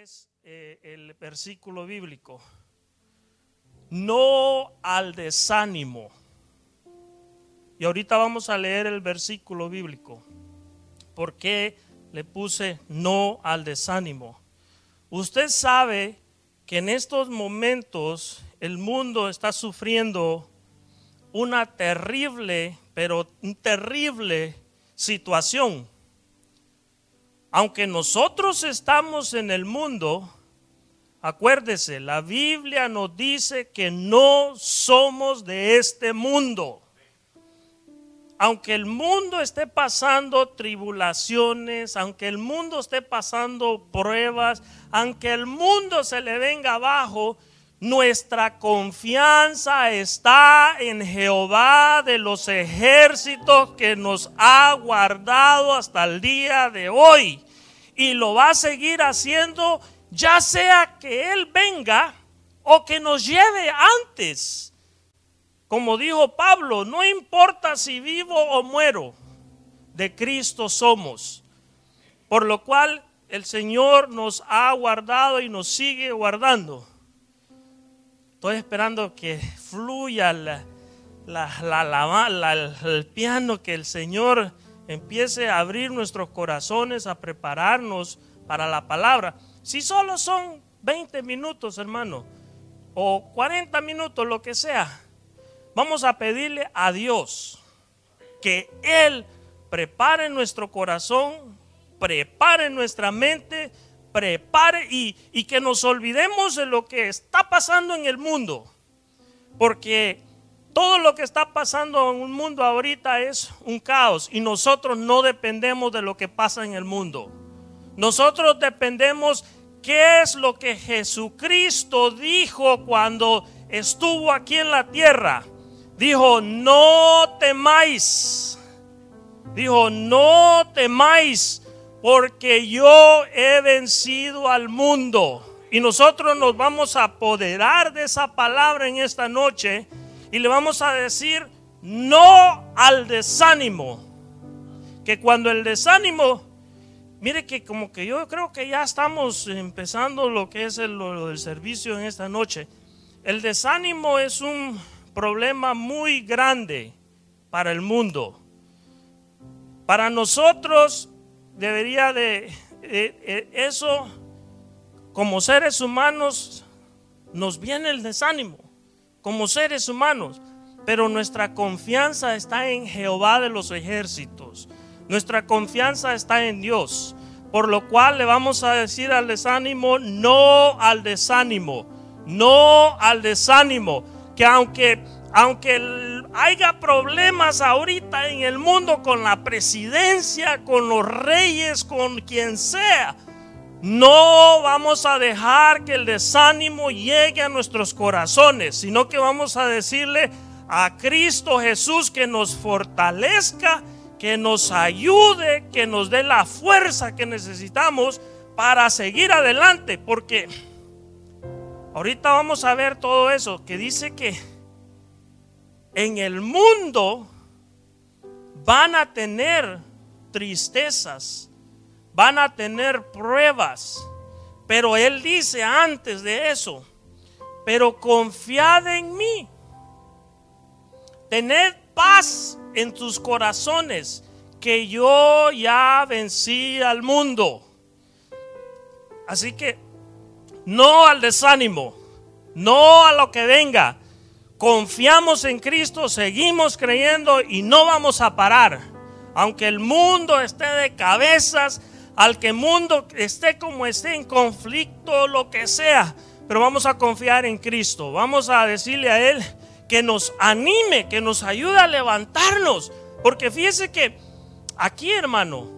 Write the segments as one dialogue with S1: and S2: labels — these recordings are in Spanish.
S1: es eh, el versículo bíblico. No al desánimo. Y ahorita vamos a leer el versículo bíblico. ¿Por qué le puse no al desánimo? Usted sabe que en estos momentos el mundo está sufriendo una terrible, pero terrible situación aunque nosotros estamos en el mundo, acuérdese, la Biblia nos dice que no somos de este mundo. Aunque el mundo esté pasando tribulaciones, aunque el mundo esté pasando pruebas, aunque el mundo se le venga abajo, nuestra confianza está en Jehová de los ejércitos que nos ha guardado hasta el día de hoy. Y lo va a seguir haciendo ya sea que Él venga o que nos lleve antes. Como dijo Pablo, no importa si vivo o muero, de Cristo somos. Por lo cual el Señor nos ha guardado y nos sigue guardando. Estoy esperando que fluya la, el piano, que el Señor empiece a abrir nuestros corazones, a prepararnos para la palabra. Si solo son 20 minutos, hermano, o 40 minutos, lo que sea, vamos a pedirle a Dios que Él prepare nuestro corazón, prepare nuestra mente, prepare y, y que nos olvidemos de lo que está pasando en el mundo. Porque todo lo que está pasando en el mundo ahorita es un caos y nosotros no dependemos de lo que pasa en el mundo. Nosotros dependemos qué es lo que Jesucristo dijo cuando estuvo aquí en la tierra. Dijo, no temáis. Dijo, no temáis porque yo he vencido al mundo. Y nosotros nos vamos a apoderar de esa palabra en esta noche y le vamos a decir no al desánimo. Que cuando el desánimo, mire que como que yo creo que ya estamos empezando lo que es el, servicio en esta noche. El desánimo es un problema muy grande para el mundo. Para nosotros debería de, eso, como seres humanos, nos viene el desánimo, como seres humanos, pero nuestra confianza está en Jehová de los ejércitos, nuestra confianza está en Dios, por lo cual le vamos a decir al desánimo, no al desánimo, no al desánimo, que aunque, aunque haya problemas ahorita en el mundo con la presidencia, con los reyes, con quien sea, no vamos a dejar que el desánimo llegue a nuestros corazones, sino que vamos a decirle a Cristo Jesús que nos fortalezca, que nos ayude, que nos dé la fuerza que necesitamos para seguir adelante, porque ahorita vamos a ver todo eso que dice que en el mundo van a tener tristezas, van a tener pruebas. Pero Él dice antes de eso, pero confiad en mí. Tened paz en tus corazones, que yo ya vencí al mundo. Así que no al desánimo, no a lo que venga, confiamos en Cristo, seguimos creyendo y no vamos a parar. Aunque el mundo esté de cabezas, al que el mundo esté como esté en conflicto, lo que sea, pero vamos a confiar en Cristo. Vamos a decirle a Él que nos anime, que nos ayude a levantarnos. Porque fíjese que aquí, hermano,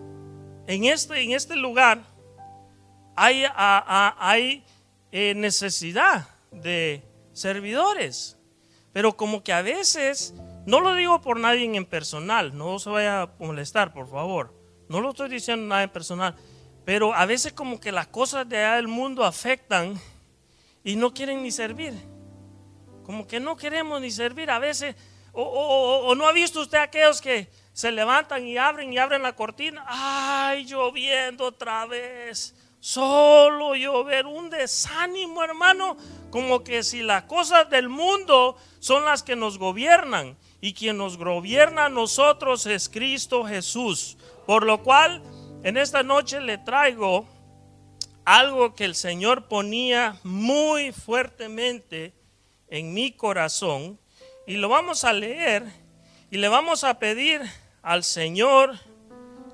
S1: en este, en este lugar, hay, hay eh, necesidad de servidores. Pero como que a veces, no lo digo por nadie en personal, no se vaya a molestar, por favor. No lo estoy diciendo nada en personal. Pero a veces como que las cosas de allá del mundo afectan y no quieren ni servir. Como que no queremos ni servir. A veces, o, no ha visto usted aquellos que se levantan y abren y abren la cortina. Ay, lloviendo otra vez. Solo llover, un desánimo, hermano, como que si las cosas del mundo son las que nos gobiernan y quien nos gobierna a nosotros es Cristo Jesús. Por lo cual, en esta noche le traigo algo que el Señor ponía muy fuertemente en mi corazón y lo vamos a leer y le vamos a pedir al Señor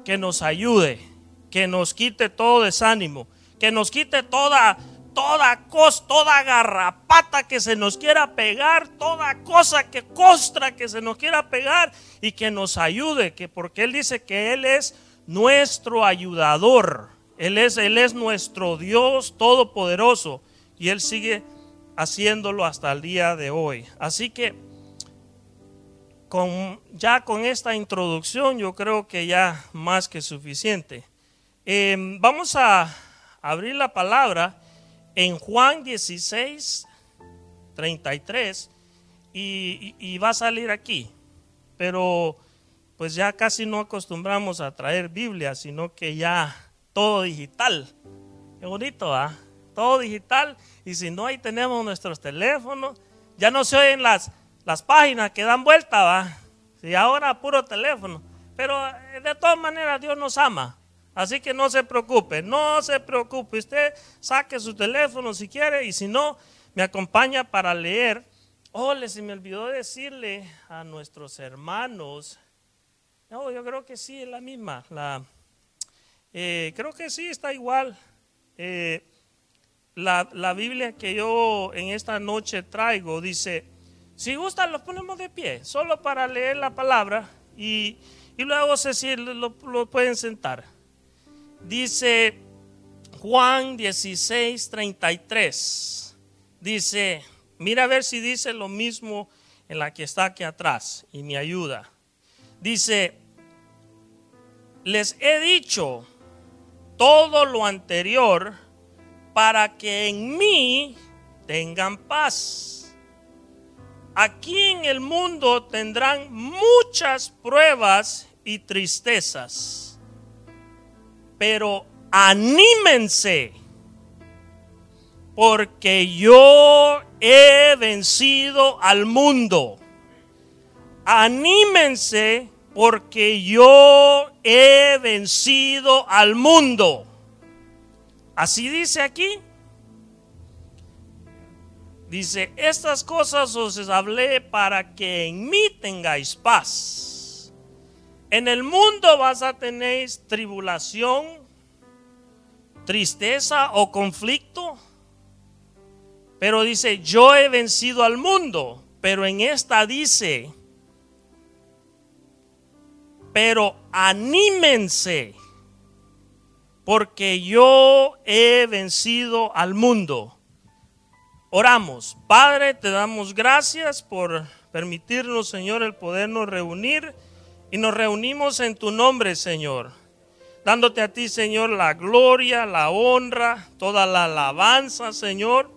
S1: que nos ayude, que nos quite todo desánimo, que nos quite toda toda cosa, toda garrapata que se nos quiera pegar, toda cosa que costra que se nos quiera pegar y que nos ayude, que porque él dice que él es nuestro ayudador. Él es él es nuestro Dios todopoderoso y él sigue haciéndolo hasta el día de hoy. Así que con, ya con esta introducción yo creo que ya más que suficiente. Em, vamos a abrir la palabra en Juan 16, 33 y, y va a salir aquí. Pero pues ya casi no acostumbramos a traer Biblia, sino que ya todo digital. Qué bonito, ¿ah? Todo digital. Y si no, ahí tenemos nuestros teléfonos. Ya no se oyen las, las páginas que dan vuelta, ¿va? Si ahora puro teléfono. Pero eh, de todas maneras Dios nos ama. Así que no se preocupe, no se preocupe. Usted saque su teléfono si quiere y si no, me acompaña para leer. Oh, se me olvidó decirle a nuestros hermanos. No, yo creo que sí, es la misma. La, eh, creo que sí, está igual. Eh, la, la Biblia que yo en esta noche traigo dice si gustan, los ponemos de pie, solo para leer la palabra y, luego sé si lo, pueden sentar. Dice Juan 16, 33. Dice, mira a ver si dice lo mismo en la que está aquí atrás y me ayuda. Dice, les he dicho todo lo anterior para que en mí tengan paz Aquí en el mundo tendrán muchas pruebas y tristezas, pero anímense, porque yo he vencido al mundo. Anímense, porque yo he vencido al mundo. Así dice aquí. Dice, estas cosas os hablé para que en mí tengáis paz. En el mundo vas a tener tribulación, tristeza o conflicto. Pero dice, yo he vencido al mundo. Pero en esta dice, pero anímense, porque yo he vencido al mundo. Oramos. Padre, te damos gracias por permitirnos, Señor, el podernos reunir y nos reunimos en tu nombre, Señor. Dándote a ti, Señor, la gloria, la honra, toda la alabanza, Señor.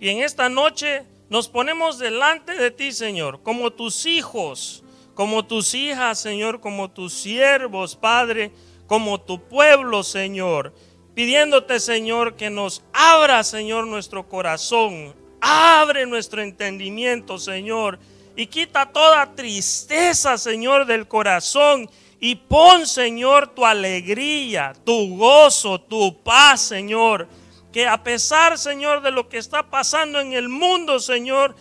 S1: Y en esta noche nos ponemos delante de ti, Señor, como tus hijos, como tus hijas, Señor, como tus siervos, Padre, como tu pueblo, Señor pidiéndote, Señor, que nos abra, Señor, nuestro corazón, abre nuestro entendimiento, Señor, y quita toda tristeza, Señor, del corazón. Y pon, Señor, tu alegría, tu gozo, tu paz, Señor. Que a pesar, Señor, de lo que está pasando en el mundo, Señor,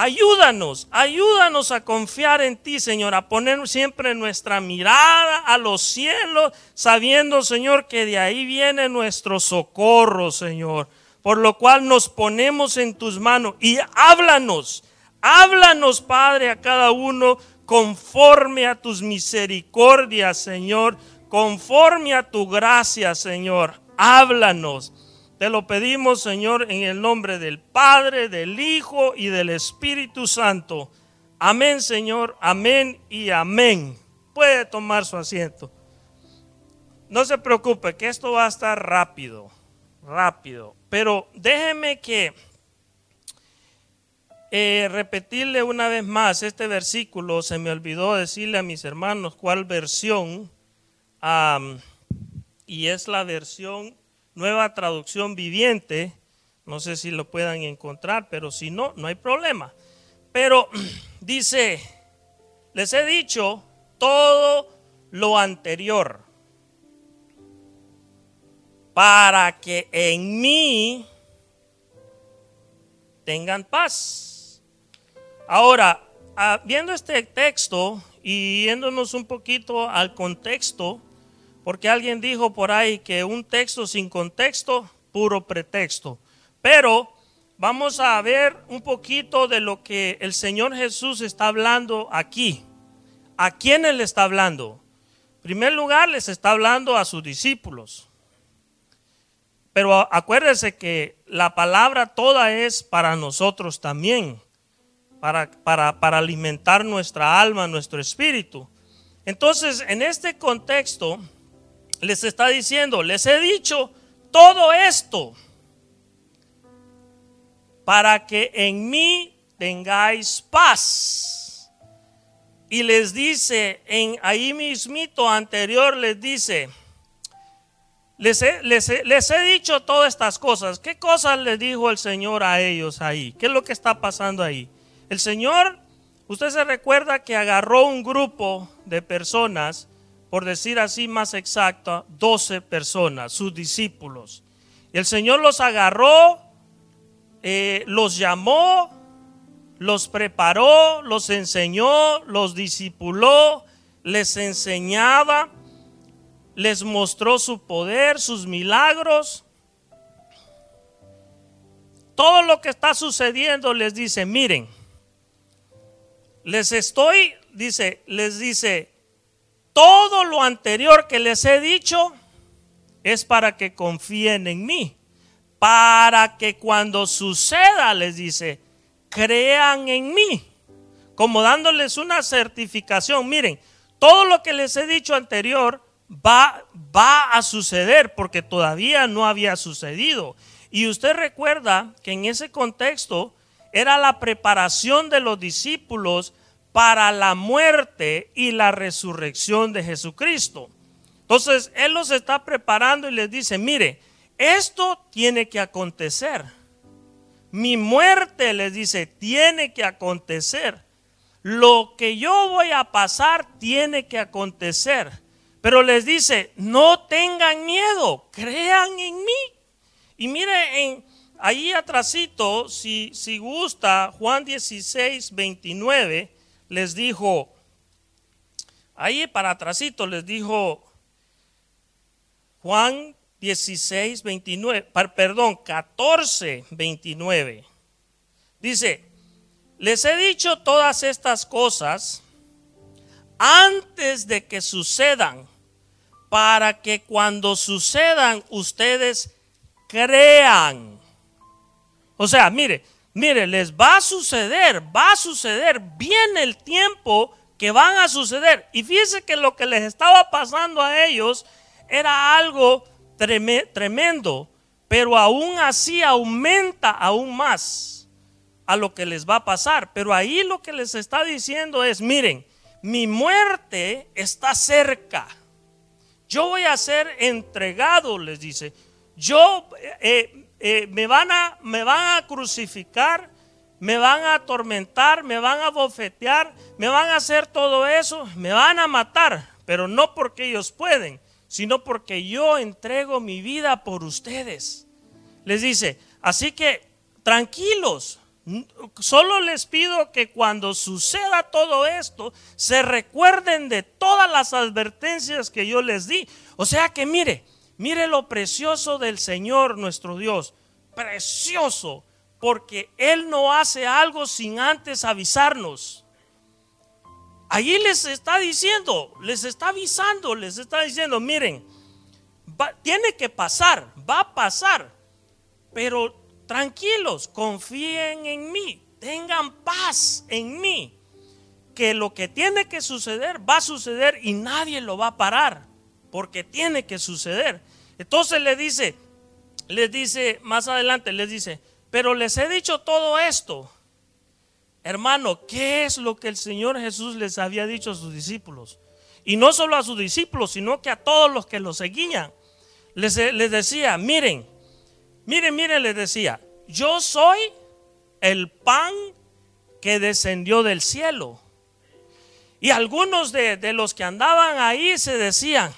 S1: Ayúdanos, ayúdanos a confiar en ti, Señor, a poner siempre nuestra mirada a los cielos, sabiendo, Señor, que de ahí viene nuestro socorro, Señor. Por lo cual nos ponemos en tus manos y háblanos, háblanos, Padre, a cada uno conforme a tus misericordias, Señor, conforme a tu gracia, Señor. Háblanos. Te lo pedimos, Señor, en el nombre del Padre, del Hijo y del Espíritu Santo. Amén, Señor. Amén y amén. Puede tomar su asiento. No se preocupe, que esto va a estar rápido, rápido. Pero déjeme que eh, repetirle una vez más este versículo. Se me olvidó decirle a mis hermanos cuál versión. y es la versión nueva traducción viviente. No sé si lo puedan encontrar, pero si no, no hay problema. Pero dice, les he dicho todo lo anterior para que en mí tengan paz. Ahora, ah, viendo este texto y yéndonos un poquito al contexto, porque alguien dijo por ahí que un texto sin contexto, puro pretexto. Pero vamos a ver un poquito de lo que el Señor Jesús está hablando aquí. ¿A quién Él está hablando? En primer lugar, les está hablando a sus discípulos. Pero acuérdense que la palabra toda es para nosotros también, para, para, para alimentar nuestra alma, nuestro espíritu. Entonces, en este contexto, les está diciendo, les he dicho todo esto para que en mí tengáis paz. Y les dice, en ahí mismito anterior les dice, les he, dicho todas estas cosas. ¿Qué cosas le dijo el Señor a ellos ahí? ¿Qué es lo que está pasando ahí? El Señor, usted se recuerda que agarró un grupo de personas, por decir así más exacto, 12 personas, sus discípulos. El Señor los agarró, eh, los llamó, los preparó, los enseñó, los discipuló, les enseñaba les mostró su poder, sus milagros. Todo lo que está sucediendo les dice, miren, les estoy, dice, les dice, todo lo anterior que les he dicho es para que confíen en mí, para que cuando suceda, les dice, crean en mí, como dándoles una certificación. Miren, todo lo que les he dicho anterior va, va a suceder porque todavía no había sucedido. Y usted recuerda que en ese contexto era la preparación de los discípulos para la muerte y la resurrección de Jesucristo. Entonces, Él los está preparando y les dice, mire, esto tiene que acontecer. Mi muerte, les dice, tiene que acontecer. Lo que yo voy a pasar tiene que acontecer. Pero les dice, no tengan miedo, crean en mí. Y mire, ahí atrásito, si, si gusta, Juan 16, 29, les dijo, ahí para atrásito les dijo Juan 16, 29, perdón, 14, 29. Dice, les he dicho todas estas cosas antes de que sucedan, para que cuando sucedan ustedes crean. O sea, mire, mire, les va a suceder, va a suceder, viene el tiempo que van a suceder. Y fíjense que lo que les estaba pasando a ellos era algo tremendo, pero aún así aumenta aún más a lo que les va a pasar. Pero ahí lo que les está diciendo es, miren, mi muerte está cerca. Yo voy a ser entregado, les dice. Yo eh, eh, me, van a, me van a crucificar, me van a atormentar, me van a bofetear, me van a hacer todo eso, me van a matar, pero no porque ellos pueden, sino porque yo entrego mi vida por ustedes. Les dice, así que tranquilos, Solo les pido que cuando suceda todo esto, se recuerden de todas las advertencias que yo les di. O sea que mire, mire lo precioso del Señor nuestro Dios. Precioso, porque Él no hace algo sin antes avisarnos. Allí les está diciendo, les está avisando, les está diciendo, miren, tiene que pasar, va a pasar, pero tranquilos, confíen en mí, tengan paz en mí, que lo que tiene que suceder va a suceder y nadie lo va a parar, porque tiene que suceder. Entonces le dice, les dice más adelante, les dice, pero les he dicho todo esto. Hermano, ¿qué es lo que el Señor Jesús les había dicho a sus discípulos? Y no solo a sus discípulos, sino que a todos los que lo seguían. les, les decía, miren, miren, miren, les decía, yo soy el pan que descendió del cielo. Y algunos de, los que andaban ahí se decían,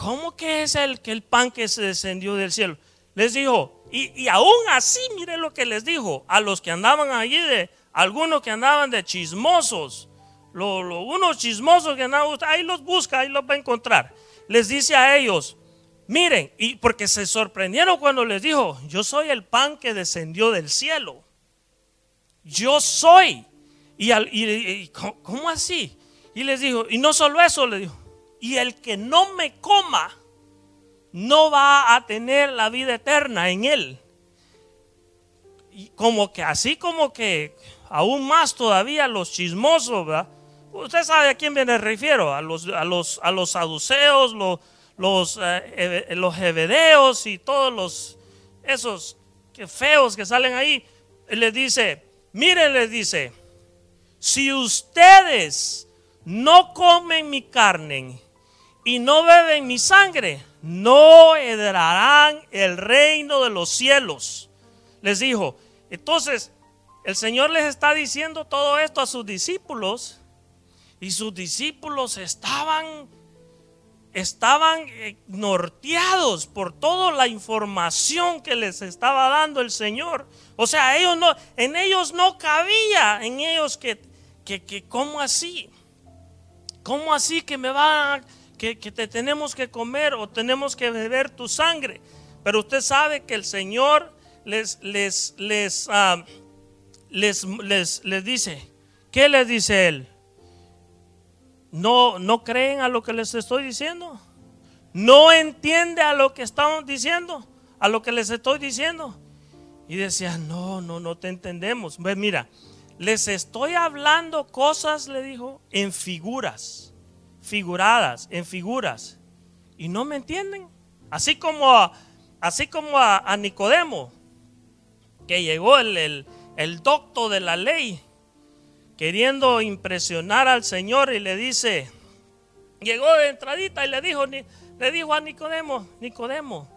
S1: ¿cómo que es el, que el pan que se descendió del cielo? Les dijo, y, aún así, mire lo que les dijo a los que andaban allí, de, algunos que andaban de chismosos, lo, unos chismosos que andaban, ahí los busca, ahí los va a encontrar. Les dice a ellos, miren, y porque se sorprendieron cuando les dijo, yo soy el pan que descendió del cielo. Yo soy. Y, y, ¿cómo así? Y les dijo, y no solo eso, le dijo, y el que no me coma no va a tener la vida eterna en él. Y como que así como que aún más todavía los chismosos, ¿verdad? Usted sabe a quién me refiero, a los, a los, a los saduceos, los, los, eh, los hebedeos y todos los, esos que feos que salen ahí. Les dice, miren, les dice, si ustedes no comen mi carne y no beben mi sangre, no heredarán el reino de los cielos. Les dijo, entonces el Señor les está diciendo todo esto a sus discípulos y sus discípulos estaban estaban eh, norteados por toda la información que les estaba dando el Señor. O sea, en ellos no cabía, en ellos que, que, que ¿cómo así? ¿Cómo así que me va, que, te tenemos que comer o tenemos que beber tu sangre? Pero usted sabe que el Señor les, les, les, ah, les, les, les dice, ¿qué les dice Él? no, no creen a lo que les estoy diciendo. No entiende a lo que estamos diciendo, a lo que les estoy diciendo. Y decía, no, no, no te entendemos. Mira, les estoy hablando cosas, le dijo, en figuras, figuradas, en figuras. Y no me entienden. Así como a, así como a, Nicodemo, que llegó el, el, el docto de la ley queriendo impresionar al Señor y le dice, llegó de entradita y le dijo, le dijo a Nicodemo, Nicodemo,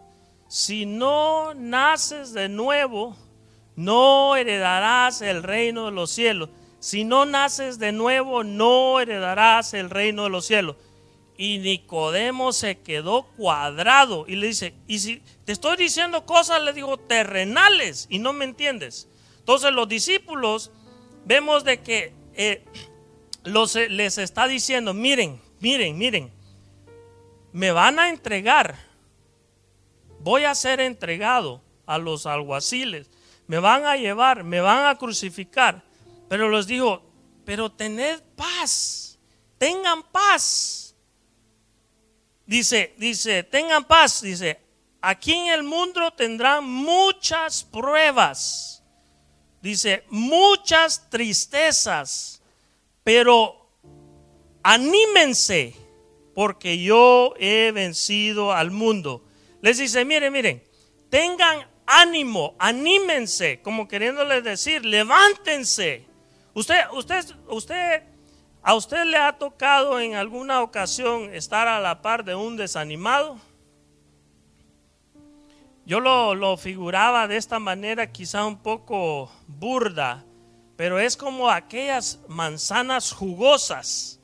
S1: si no naces de nuevo, no heredarás el reino de los cielos. Si no naces de nuevo, no heredarás el reino de los cielos. Y Nicodemo se quedó cuadrado y le dice, y si te estoy diciendo cosas, le digo, terrenales y no me entiendes. Entonces los discípulos vemos de que eh, los, eh, les está diciendo, miren, miren, miren, me van a entregar, voy a ser entregado a los alguaciles, me van a llevar, me van a crucificar, pero les dijo, pero tened paz, tengan paz. Dice, dice, tengan paz, dice, aquí en el mundo tendrán muchas pruebas dice, muchas tristezas, pero anímense porque yo he vencido al mundo. Les dice, miren, miren, tengan ánimo, anímense, como queriéndoles decir, levántense. Usted, usted, usted, a usted le ha tocado en alguna ocasión estar a la par de un desanimado. Yo lo, figuraba de esta manera quizá un poco burda, pero es como aquellas manzanas jugosas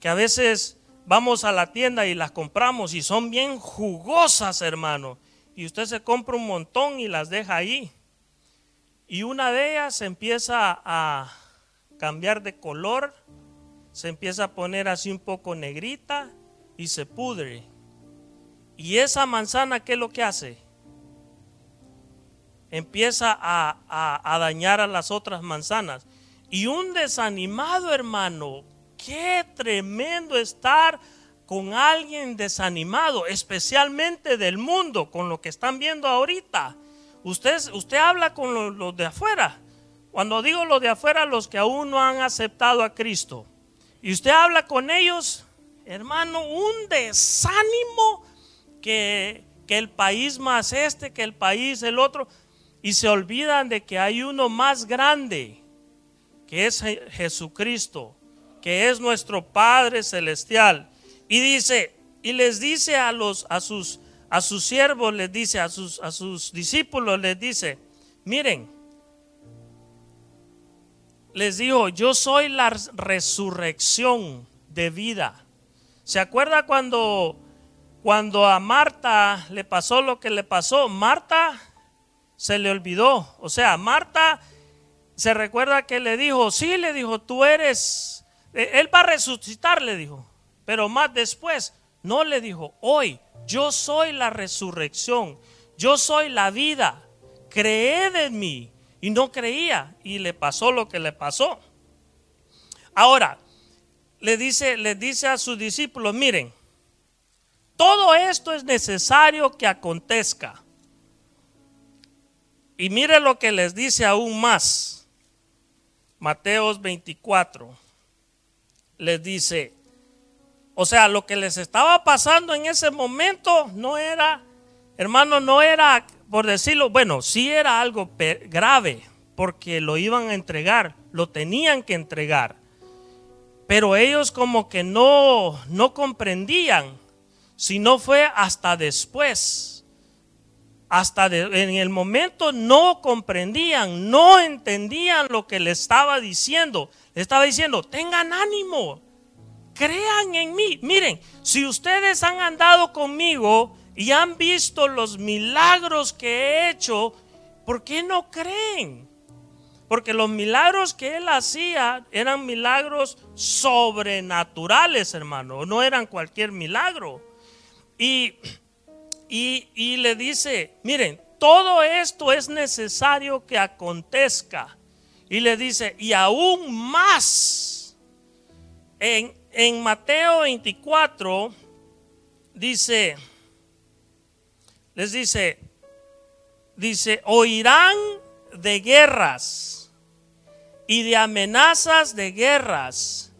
S1: que a veces vamos a la tienda y las compramos y son bien jugosas, hermano. Y usted se compra un montón y las deja ahí. Y una de ellas empieza a cambiar de color, se empieza a poner así un poco negrita y se pudre. Y esa manzana, ¿qué es lo que hace? empieza a, dañar a las otras manzanas. Y un desanimado hermano, qué tremendo estar con alguien desanimado, especialmente del mundo, con lo que están viendo ahorita. Usted, usted habla con los, de afuera. Cuando digo los de afuera, los que aún no han aceptado a Cristo. Y usted habla con ellos, hermano, un desánimo que, que el país más este, que el país el otro y se olvidan de que hay uno más grande, que es Jesucristo, que es nuestro Padre Celestial. Y dice, y les dice a los a sus a sus siervos les dice a sus a sus discípulos les dice, miren, les dijo, yo soy la resurrección de vida. ¿Se acuerda cuando cuando a Marta le pasó lo que le pasó? Marta se le olvidó, o sea, Marta se recuerda que le dijo, sí, le dijo, tú eres, e, él va a resucitar, le dijo, pero más después, no le dijo, hoy yo soy la resurrección, yo soy la vida, creed en mí. Y no creía y le pasó lo que le pasó. Ahora, le dice, le dice a sus discípulos, miren, todo esto es necesario que acontezca. Y mire lo que les dice aún más. Mateos 24 les dice, o sea, lo que les estaba pasando en ese momento no era, hermano, no era, por decirlo, bueno, sí era algo grave, porque lo iban a entregar, lo tenían que entregar. Pero ellos como que no, no comprendían, sino fue hasta después hasta en el momento no comprendían, no entendían lo que le estaba diciendo. Le estaba diciendo, tengan ánimo, crean en mí. Miren, si ustedes han andado conmigo y han visto los milagros que he hecho, ¿por qué no creen? Porque los milagros que él hacía eran milagros sobrenaturales, hermano, no eran cualquier milagro. Y y, le dice, miren, todo esto es necesario que acontezca. Y le dice, y aún más, en, en Mateo 24, dice, les dice, dice, oirán de guerras y de amenazas de guerras,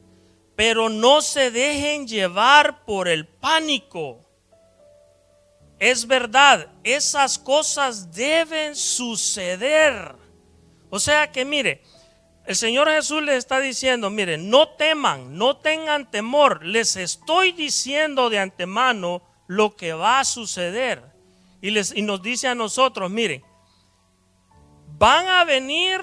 S1: pero no se dejen llevar por el pánico es verdad, esas cosas deben suceder. O sea que mire, el Señor Jesús les está diciendo, mire, no teman, no tengan temor, les estoy diciendo de antemano lo que va a suceder. Y, les, y nos dice a nosotros, miren, van a venir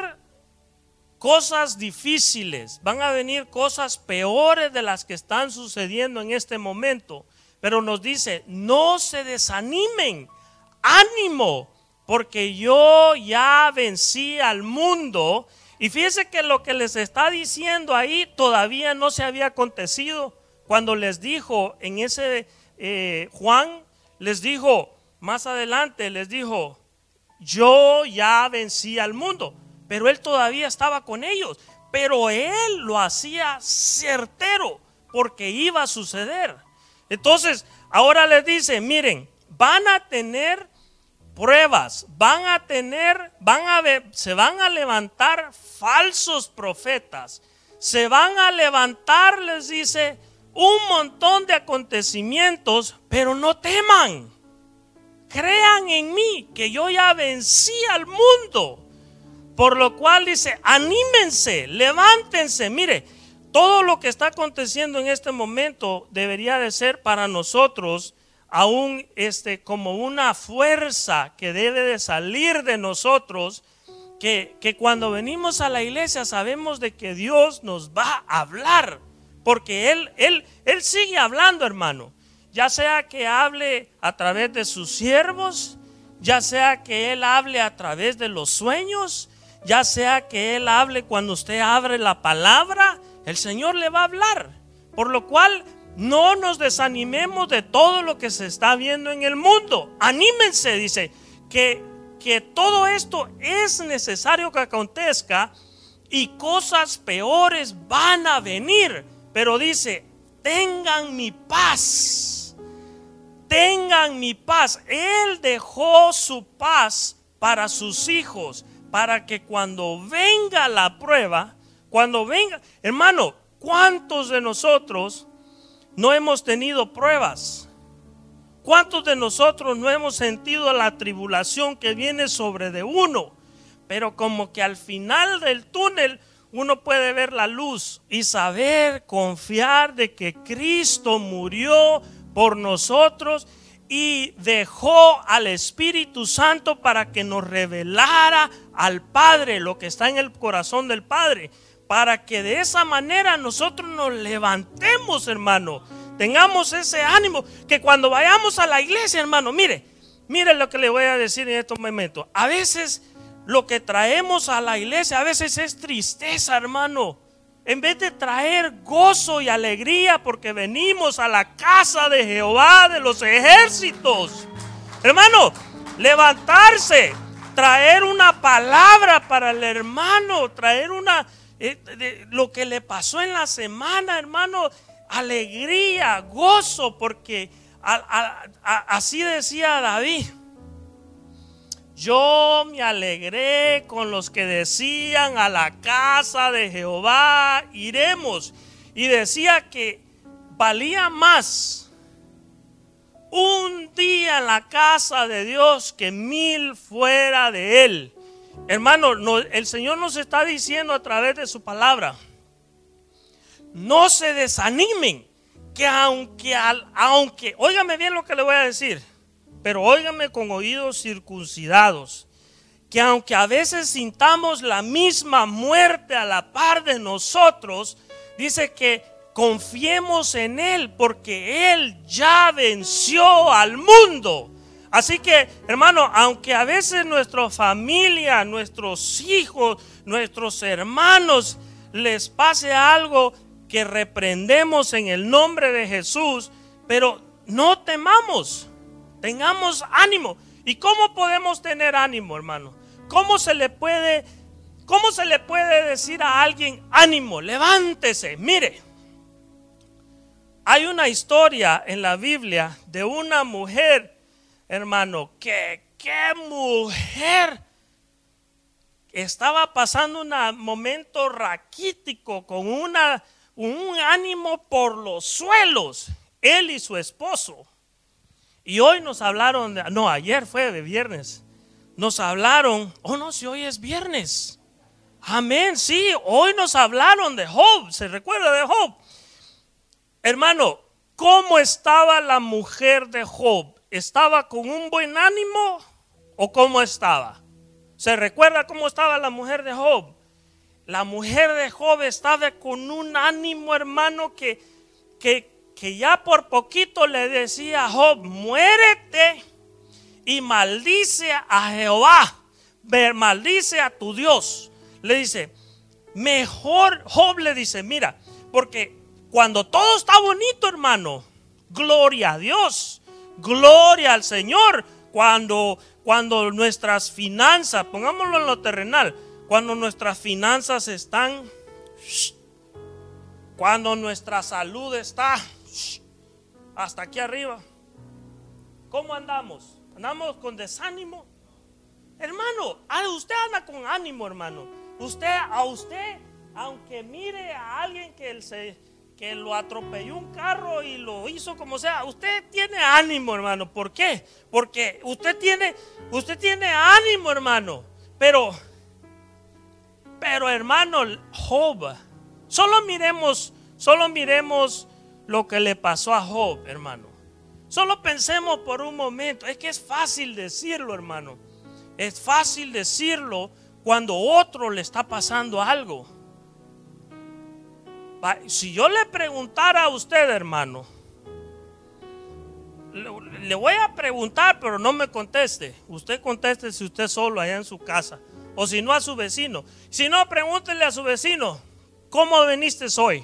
S1: cosas difíciles, van a venir cosas peores de las que están sucediendo en este momento. Pero nos dice, no se desanimen, ánimo, porque yo ya vencí al mundo. Y fíjense que lo que les está diciendo ahí todavía no se había acontecido. Cuando les dijo en ese eh, Juan, les dijo, más adelante les dijo, yo ya vencí al mundo. Pero él todavía estaba con ellos. Pero él lo hacía certero porque iba a suceder. Entonces, ahora les dice, miren, van a tener pruebas, van a tener, van a ver, se van a levantar falsos profetas, se van a levantar, les dice, un montón de acontecimientos, pero no teman. Crean en mí que yo ya vencí al mundo. Por lo cual dice, anímense, levántense. Mire, todo lo que está aconteciendo en este momento debería de ser para nosotros aún este, como una fuerza que debe de salir de nosotros, que, que cuando venimos a la iglesia sabemos de que Dios nos va a hablar, porque Él, Él, Él sigue hablando, hermano, ya sea que hable a través de sus siervos, ya sea que Él hable a través de los sueños, ya sea que Él hable cuando usted abre la palabra, el Señor le va a hablar. Por lo cual no nos desanimemos de todo lo que se está viendo en el mundo. Anímense, dice, que, que todo esto es necesario que acontezca y cosas peores van a venir. Pero dice, tengan mi paz. Tengan mi paz. Él dejó su paz para sus hijos, para que cuando venga la prueba, cuando venga, hermano, ¿cuántos de nosotros no hemos tenido pruebas? ¿Cuántos de nosotros no hemos sentido la tribulación que viene sobre de uno? Pero como que al final del túnel uno puede ver la luz y saber, confiar de que Cristo murió por nosotros y dejó al Espíritu Santo para que nos revelara al Padre lo que está en el corazón del Padre, para que de esa manera nosotros nos levantemos, hermano, tengamos ese ánimo, que cuando vayamos a la iglesia, hermano, mire, mire lo que le voy a decir en estos momentos. A veces lo que traemos a la iglesia, a veces es tristeza, hermano. En vez de traer gozo y alegría porque venimos a la casa de Jehová de los ejércitos. Hermano, levantarse, traer una palabra para el hermano, traer una eh, lo que le pasó en la semana, hermano, alegría, gozo, porque así decía David. Yo me alegré con los que decían a la casa de Jehová iremos. Y decía que valía más un día en la casa de Dios que mil fuera de él. Hermano, el Señor nos está diciendo a través de su palabra, no se desanimen, que aunque, aunque, óigame bien lo que le voy a decir, pero óigame con oídos circuncidados, que aunque a veces sintamos la misma muerte a la par de nosotros, dice que confiemos en Él porque Él ya venció al mundo. Así que, hermano, aunque a veces nuestra familia, nuestros hijos, nuestros hermanos les pase algo que reprendemos en el nombre de Jesús, pero no temamos. Tengamos ánimo. ¿Y cómo podemos tener ánimo, hermano? ¿Cómo se le puede cómo se le puede decir a alguien ánimo, levántese? Mire, hay una historia en la Biblia de una mujer, hermano, que qué mujer estaba pasando un momento raquítico con una, un ánimo por los suelos, él y su esposo. Y hoy nos hablaron, de, no, ayer fue de viernes. Nos hablaron, oh no, si hoy es viernes. Amén, sí, hoy nos hablaron de Job, se recuerda de Job. Hermano, ¿cómo estaba la mujer de Job? ¿Estaba con un buen ánimo o cómo estaba? ¿Se recuerda cómo estaba la mujer de Job? La mujer de Job estaba con un ánimo, hermano, que, que que ya por poquito le decía a Job, muérete y maldice a Jehová, maldice a tu Dios. Le dice, mejor Job le dice, mira, porque cuando todo está bonito, hermano, gloria a Dios, gloria al Señor, cuando, cuando nuestras finanzas, pongámoslo en lo terrenal, cuando nuestras finanzas están, cuando nuestra salud está hasta aquí arriba. ¿Cómo andamos? ¿Andamos con desánimo? Hermano, usted anda con ánimo, hermano. Usted, a usted, aunque mire a alguien que, se, que lo atropelló un carro y lo hizo como sea, usted tiene ánimo, hermano. ¿Por qué? Porque usted tiene, usted tiene ánimo, hermano. Pero, pero hermano, Job, solo miremos, solo miremos lo que le pasó a Job, hermano. Solo pensemos por un momento. Es que es fácil decirlo, hermano. Es fácil decirlo cuando otro le está pasando algo. Si yo le preguntara a usted, hermano, le voy a preguntar, pero no me conteste. Usted conteste si usted solo allá en su casa. O si no a su vecino. Si no, pregúntele a su vecino, ¿cómo viniste hoy?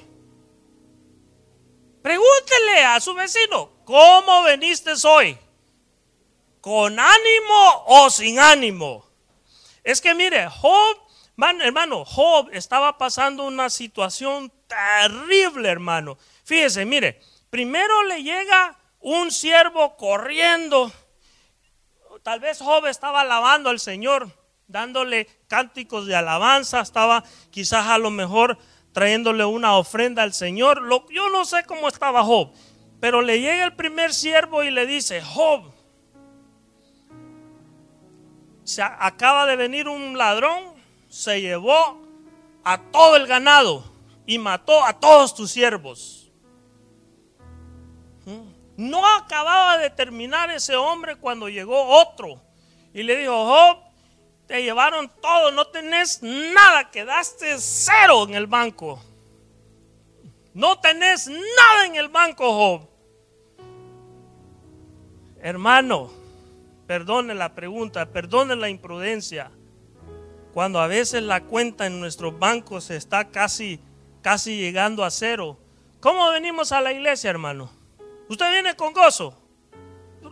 S1: Pregúntele a su vecino, ¿cómo veniste hoy? ¿Con ánimo o sin ánimo? Es que mire, Job, hermano, Job estaba pasando una situación terrible, hermano. Fíjese, mire, primero le llega un siervo corriendo. Tal vez Job estaba alabando al Señor, dándole cánticos de alabanza, estaba quizás a lo mejor trayéndole una ofrenda al Señor. yo no sé cómo estaba Job, pero le llega el primer siervo y le dice, Job, se acaba de venir un ladrón, se llevó a todo el ganado y mató a todos tus siervos. ¿Mm? No acababa de terminar ese hombre cuando llegó otro y le dijo, Job, te llevaron todo, no tenés nada, quedaste cero en el banco. No tenés nada en el banco, Job. Hermano, perdone la pregunta, perdone la imprudencia. Cuando a veces la cuenta en nuestros bancos está casi, casi llegando a cero. ¿Cómo venimos a la iglesia, hermano? ¿Usted viene con gozo?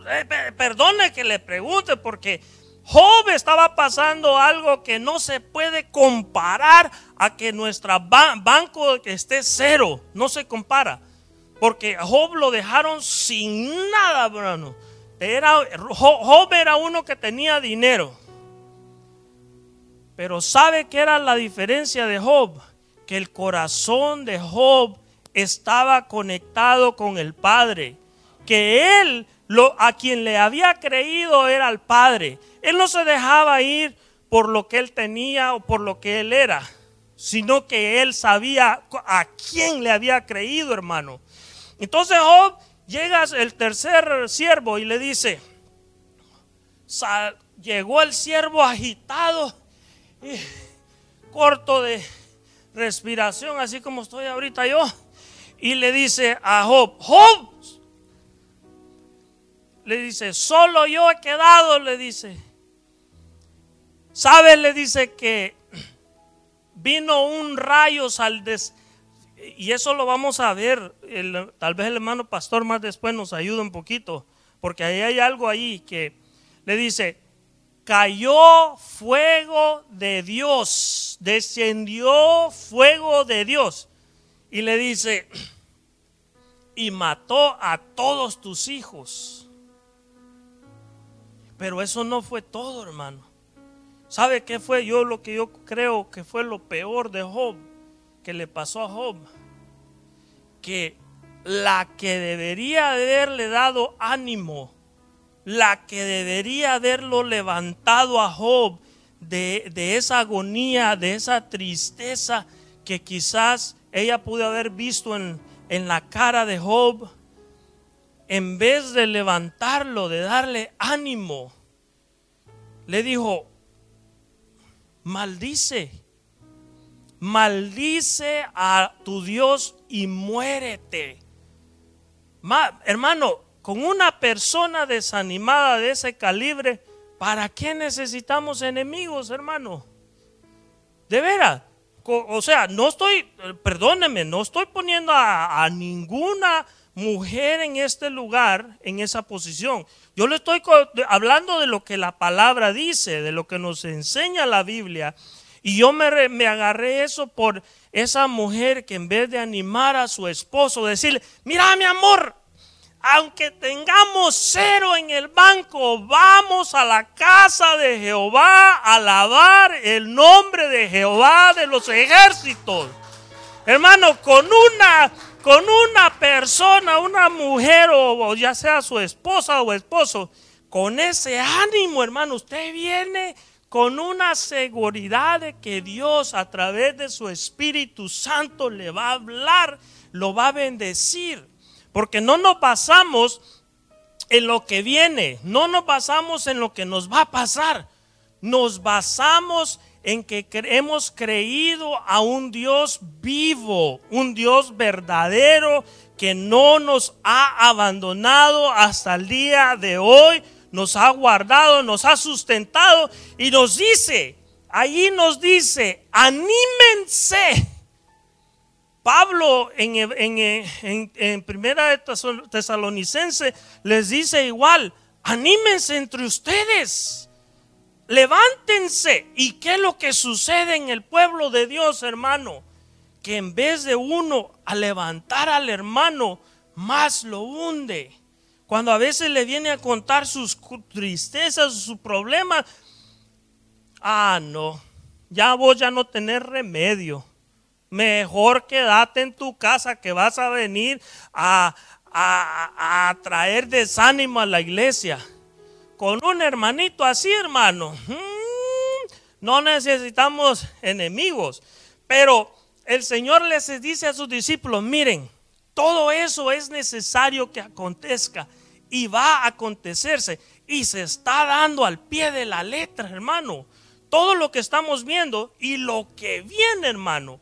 S1: Eh, perdone que le pregunte porque Job estaba pasando algo que no se puede comparar a que nuestro banco esté cero. No se compara. Porque Job lo dejaron sin nada, hermano. Era, Job era uno que tenía dinero. Pero ¿sabe qué era la diferencia de Job? Que el corazón de Job estaba conectado con el Padre. Que él, lo, a quien le había creído era el Padre. Él no se dejaba ir por lo que él tenía o por lo que él era, sino que él sabía a quién le había creído, hermano. Entonces Job llega el tercer siervo y le dice, llegó el siervo agitado, y corto de respiración, así como estoy ahorita yo, y le dice a Job, Job, le dice, solo yo he quedado, le dice. ¿Sabes? Le dice que vino un rayo al des y eso lo vamos a ver. tal vez el hermano pastor más después nos ayuda un poquito, porque ahí hay algo ahí que le dice, cayó fuego de Dios, descendió fuego de Dios. Y le dice, y mató a todos tus hijos. Pero eso no fue todo, hermano. ¿Sabe qué fue yo lo que yo creo que fue lo peor de Job? Que le pasó a Job que la que debería haberle dado ánimo, la que debería haberlo levantado a Job de, esa agonía, de esa tristeza que quizás ella pudo haber visto en, en la cara de Job, en vez de levantarlo, de darle ánimo, le dijo, maldice, maldice a tu Dios y muérete. hermano, con una persona desanimada de ese calibre, ¿para qué necesitamos enemigos, hermano? De veras. O sea, no estoy, perdóneme, no estoy poniendo a, a ninguna mujer en este lugar, en esa posición. Yo le estoy hablando de lo que la palabra dice, de lo que nos enseña la Biblia. Y yo me, me agarré eso por esa mujer que en vez de animar a su esposo, decirle, mira mi amor, aunque tengamos cero en el banco, vamos a la casa de Jehová a alabar el nombre de Jehová de los ejércitos. Hermano, con una con una persona, una mujer o, ya sea su esposa o esposo, con ese ánimo, hermano, usted viene con una seguridad de que Dios a través de su Espíritu Santo le va a hablar, lo va a bendecir. Porque no nos basamos en lo que viene, no nos basamos en lo que nos va a pasar, nos basamos en que hemos creído a un Dios vivo, un Dios verdadero que no nos ha abandonado hasta el día de hoy nos ha guardado, nos ha sustentado y nos dice, allí nos dice, anímense. Pablo en, en, en, primera de Tesalonicense les dice igual, anímense entre ustedes, levántense. ¿Y qué es lo que sucede en el pueblo de Dios, hermano? Que en vez de uno a levantar al hermano, más lo hunde. Cuando a veces le viene a contar sus tristezas, sus problemas, ah, no, ya vos ya no tenés remedio. Mejor quédate en tu casa que vas a venir a, a, traer desánimo a la iglesia. Con un hermanito así, hermano, mm, no necesitamos enemigos. Pero el Señor les dice a sus discípulos, miren, Todo eso es necesario que acontezca y va a acontecerse y se está dando al pie de la letra, hermano. Todo lo que estamos viendo y lo que viene, hermano.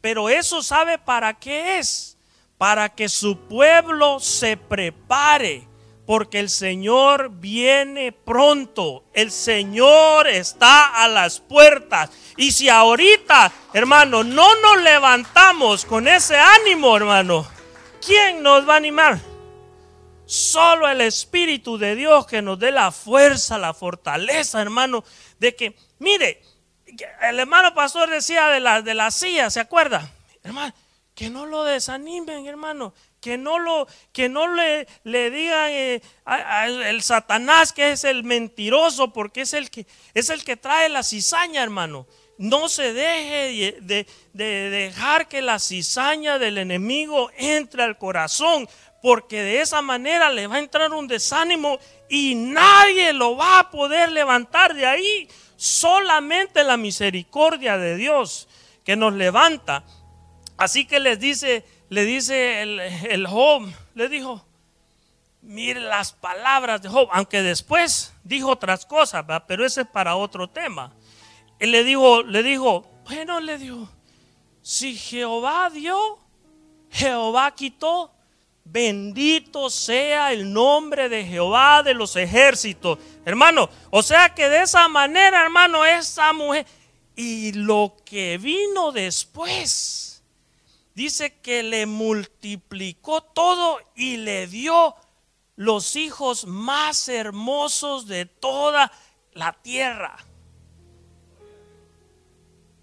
S1: Pero eso sabe para qué es. Para que su pueblo se prepare. Porque el Señor viene pronto. El Señor está a las puertas. Y si ahorita, hermano, no nos levantamos con ese ánimo, hermano, ¿quién nos va a animar? Solo el Espíritu de Dios que nos dé la fuerza, la fortaleza, hermano, de que, mire, el hermano pastor decía de la, de la silla, ¿se acuerda? Hermano, que no lo desanimen, hermano. Que no, lo, que no le, le digan eh, el Satanás que es el mentiroso, porque es el que, es el que trae la cizaña, hermano. No se deje de, de dejar que la cizaña del enemigo entre al corazón, porque de esa manera le va a entrar un desánimo y nadie lo va a poder levantar de ahí. Solamente la misericordia de Dios que nos levanta. Así que les dice, le dice el, Job, le dijo, mire las palabras de Job, aunque después dijo otras cosas, pero ese es para otro tema. Él le dijo, le dijo, bueno, le dijo, si Jehová dio, Jehová quitó, Bendito sea el nombre de Jehová de los ejércitos. Hermano, o sea que de esa manera, hermano, esa mujer... Y lo que vino después, dice que le multiplicó todo y le dio los hijos más hermosos de toda la tierra.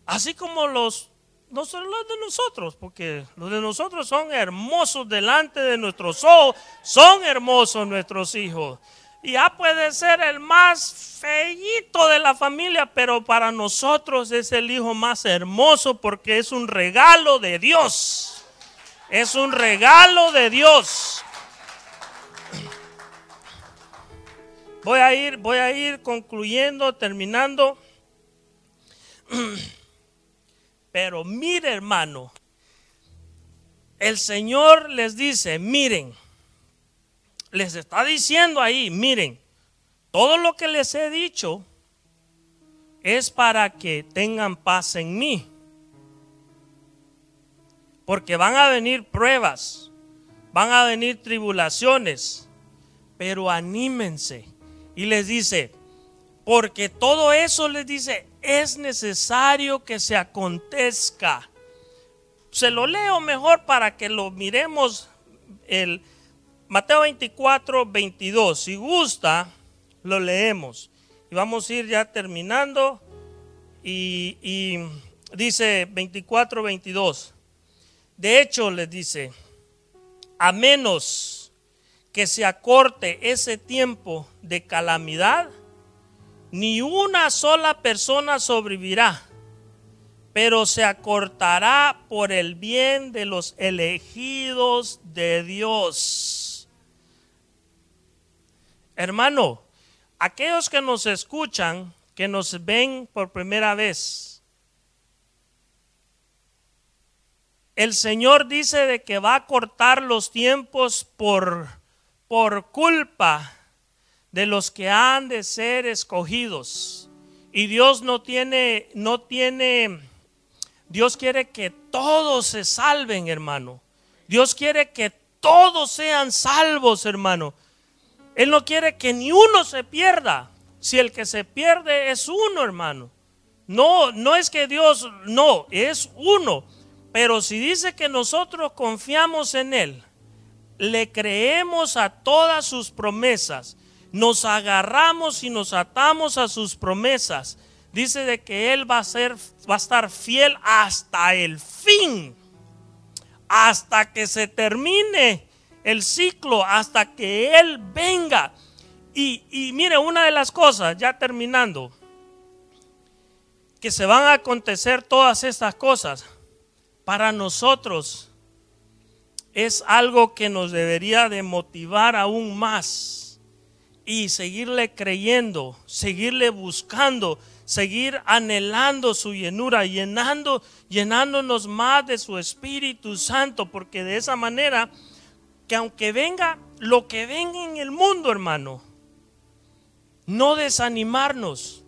S1: Así como los no son los de nosotros, porque los de nosotros son hermosos delante de nuestros ojos, son hermosos nuestros hijos. Ya puede ser el más feíto de la familia, pero para nosotros es el hijo más hermoso porque es un regalo de Dios. Es un regalo de Dios. Voy a ir, voy a ir concluyendo, terminando. Pero mire hermano, el Señor les dice, miren, les está diciendo ahí, miren, todo lo que les he dicho es para que tengan paz en mí. Porque van a venir pruebas, van a venir tribulaciones, pero anímense. Y les dice, porque todo eso les dice, es necesario que se acontezca. Se lo leo mejor para que lo miremos el Mateo 24, 22. Si gusta, lo leemos. Y vamos a ir ya terminando. Y, dice 24, 22. De hecho, les dice, a menos que se acorte ese tiempo de calamidad, ni una sola persona sobrevivirá, pero se acortará por el bien de los elegidos de Dios. Hermano, aquellos que nos escuchan, que nos ven por primera vez, el Señor dice de que va a cortar los tiempos por, por culpa de los que han de ser escogidos. Y Dios no tiene, no tiene, Dios quiere que todos se salven, hermano. Dios quiere que todos sean salvos, hermano. Él no quiere que ni uno se pierda. Si el que se pierde es uno, hermano. No, no es que Dios, no, es uno. Pero si dice que nosotros confiamos en Él, le creemos a todas sus promesas nos agarramos y nos atamos a sus promesas, dice de que Él va a, ser, va a estar fiel hasta el fin, hasta que se termine el ciclo, hasta que Él venga. Y, y mire, una de las cosas, ya terminando, que se van a acontecer todas estas cosas, para nosotros es algo que nos debería de motivar aún más y seguirle creyendo, seguirle buscando, seguir anhelando su llenura, llenando, llenándonos más de su Espíritu Santo, porque de esa manera, que aunque venga lo que venga en el mundo, hermano, no desanimarnos,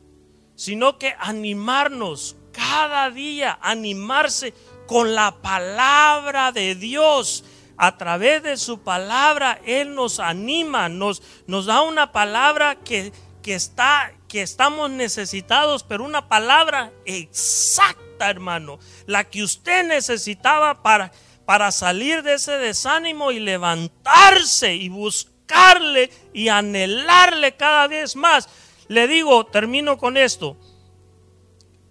S1: sino que animarnos cada día, animarse con la palabra de Dios. A través de su palabra, Él nos anima, nos, nos da una palabra que, que, está, que estamos necesitados, pero una palabra exacta, hermano, la que usted necesitaba para, para salir de ese desánimo y levantarse y buscarle y anhelarle cada vez más. Le digo, termino con esto.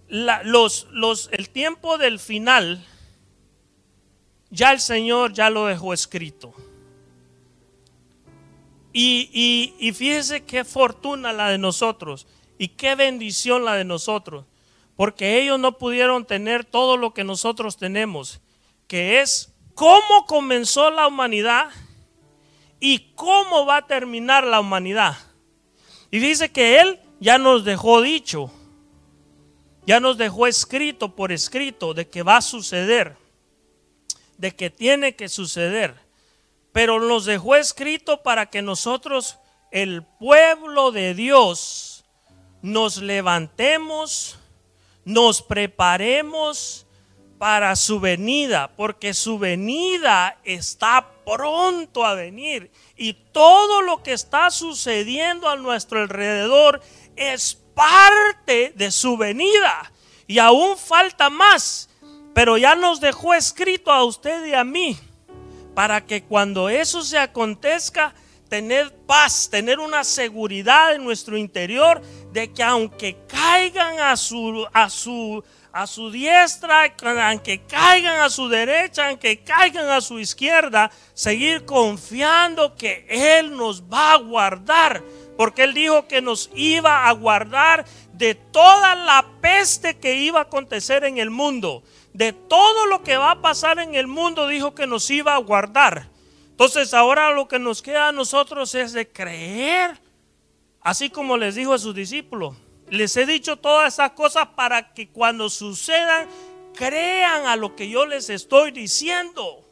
S1: los, los, el tiempo del final ya el Señor ya lo dejó escrito. Y, y, fíjese qué fortuna la de nosotros y qué bendición la de nosotros, porque ellos no pudieron tener todo lo que nosotros tenemos, que es cómo comenzó la humanidad y cómo va a terminar la humanidad. Y dice que Él ya nos dejó dicho, ya nos dejó escrito por escrito de que va a suceder de que tiene que suceder, pero nos dejó escrito para que nosotros, el pueblo de Dios, nos levantemos, nos preparemos para su venida, porque su venida está pronto a venir y todo lo que está sucediendo a nuestro alrededor es parte de su venida y aún falta más pero ya nos dejó escrito a usted y a mí para que cuando eso se acontezca, tener paz, tener una seguridad en nuestro interior de que aunque caigan a su, a su, a su diestra, aunque caigan a su derecha, aunque caigan a su izquierda, seguir confiando que Él nos va a guardar. Porque Él dijo que nos iba a guardar de toda la peste que iba a acontecer en el mundo de todo lo que va a pasar en el mundo, dijo que nos iba a guardar. Entonces ahora lo que nos queda a nosotros es de creer, así como les dijo a sus discípulos. Les he dicho todas esas cosas para que cuando sucedan, crean a lo que yo les estoy diciendo.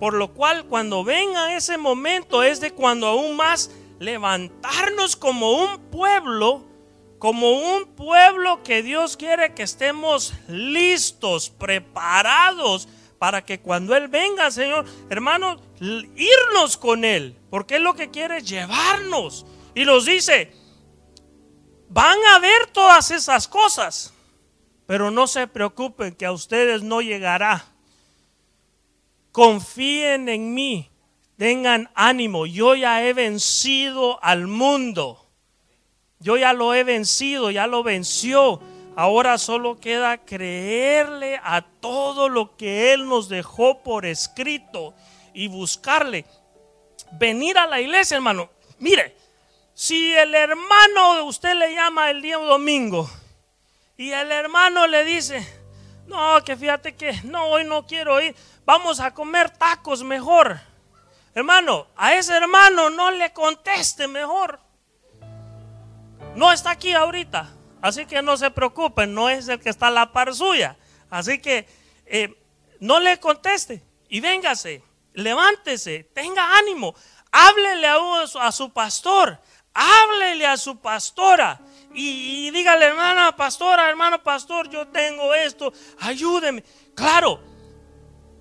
S1: Por lo cual cuando venga ese momento es de cuando aún más levantarnos como un pueblo como un pueblo que Dios quiere que estemos listos, preparados para que cuando Él venga, Señor, hermanos, irnos con Él, porque Él lo que quiere llevarnos. Y nos dice, van a ver todas esas cosas, pero no se preocupen que a ustedes no llegará. Confíen en mí, tengan ánimo, yo ya he vencido al mundo. Yo ya lo he vencido, ya lo venció. Ahora solo queda creerle a todo lo que Él nos dejó por escrito y buscarle. Venir a la iglesia, hermano. Mire, si el hermano, usted le llama el día domingo y el hermano le dice, no, que fíjate que no, hoy no quiero ir, vamos a comer tacos mejor. Hermano, a ese hermano no le conteste mejor. No está aquí ahorita. Así que no se preocupen, no es el que está a la par suya. Así que eh, no le conteste y véngase, levántese, tenga ánimo, háblele a, su pastor, háblele a su pastora y, dígale, hermana pastora, hermano pastor, yo tengo esto, ayúdeme. Claro,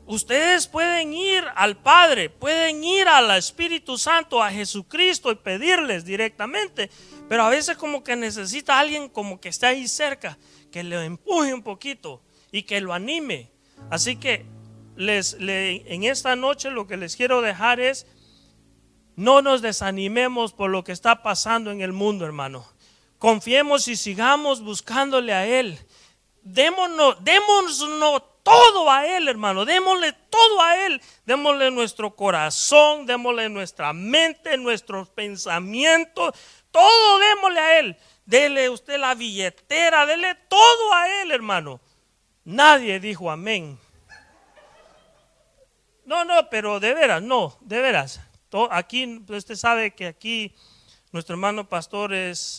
S1: Ustedes pueden ir al Padre, pueden ir al Espíritu Santo, a Jesucristo y pedirles directamente, pero a veces como que necesita alguien como que esté ahí cerca, que le empuje un poquito y que lo anime. Así que les, en esta noche lo que les quiero dejar es, no nos desanimemos por lo que está pasando en el mundo, hermano. Confiemos y sigamos buscándole a Él. Démonos, démonos todo a Él, hermano. Démosle todo a Él. Démosle nuestro corazón, démosle nuestra mente, nuestros pensamientos. Todo démosle a Él. Dele usted la billetera, dele todo a Él, hermano. Nadie dijo amén. No, no, pero de veras, no, de veras. Aquí, usted sabe que aquí nuestro hermano pastor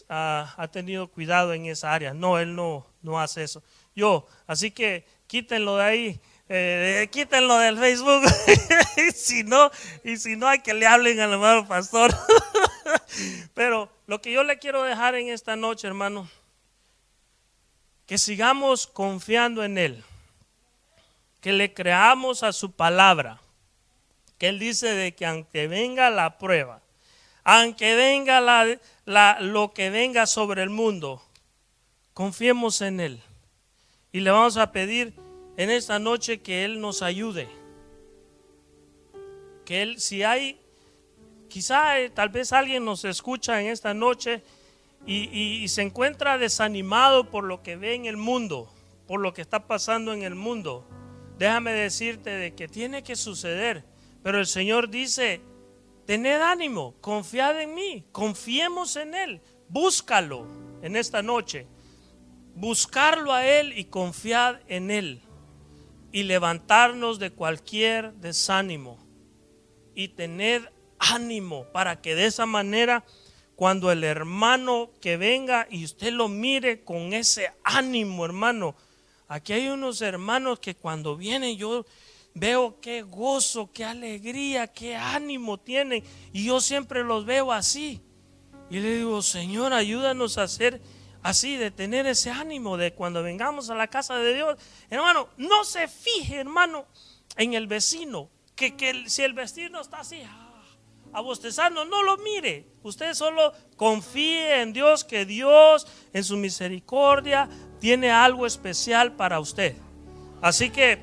S1: ah, ha tenido cuidado en esa área. No, él no, no hace eso. Yo, así que quítenlo de ahí. Eh, quítenlo del Facebook. si no, y si no, hay que le hablen al hermano pastor. Pero lo que yo le quiero dejar en esta noche, hermano, que sigamos confiando en Él, que le creamos a su palabra, que Él dice de que aunque venga la prueba, aunque venga lo que venga sobre el mundo, confiemos en Él. Y le vamos a pedir en esta noche que Él nos ayude. Que Él, si hay, quizá eh, tal vez alguien nos escucha en esta noche y, se encuentra desanimado por lo que ve en el mundo, por lo que está pasando en el mundo, déjame decirte de que tiene que suceder. Pero el Señor dice, tened ánimo, confiad en mí, confiemos en Él, búscalo en esta noche. Buscarlo a Él y confiad en Él. Y levantarnos de cualquier desánimo. Y tened ánimo para que de esa manera cuando el hermano que venga y usted lo mire con ese ánimo, hermano. Aquí hay unos hermanos que cuando vienen yo veo qué gozo, qué alegría, qué ánimo tienen. Y yo siempre los veo así. Y le digo, Señor, ayúdanos a hacer así, de tener ese ánimo de cuando vengamos a la casa de Dios. Hermano, no se fije, hermano, en el vecino. Que, que si el vecino está así, abostezando, no lo mire. Usted solo confíe en Dios, que Dios en su misericordia tiene algo especial para usted. Así que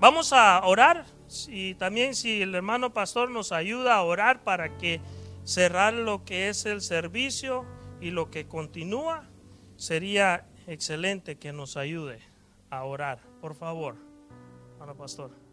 S1: vamos a orar y también si el hermano pastor nos ayuda a orar para que cerrar lo que es el servicio y lo que continúa, sería excelente que nos ayude a orar. Por favor, hermano pastor.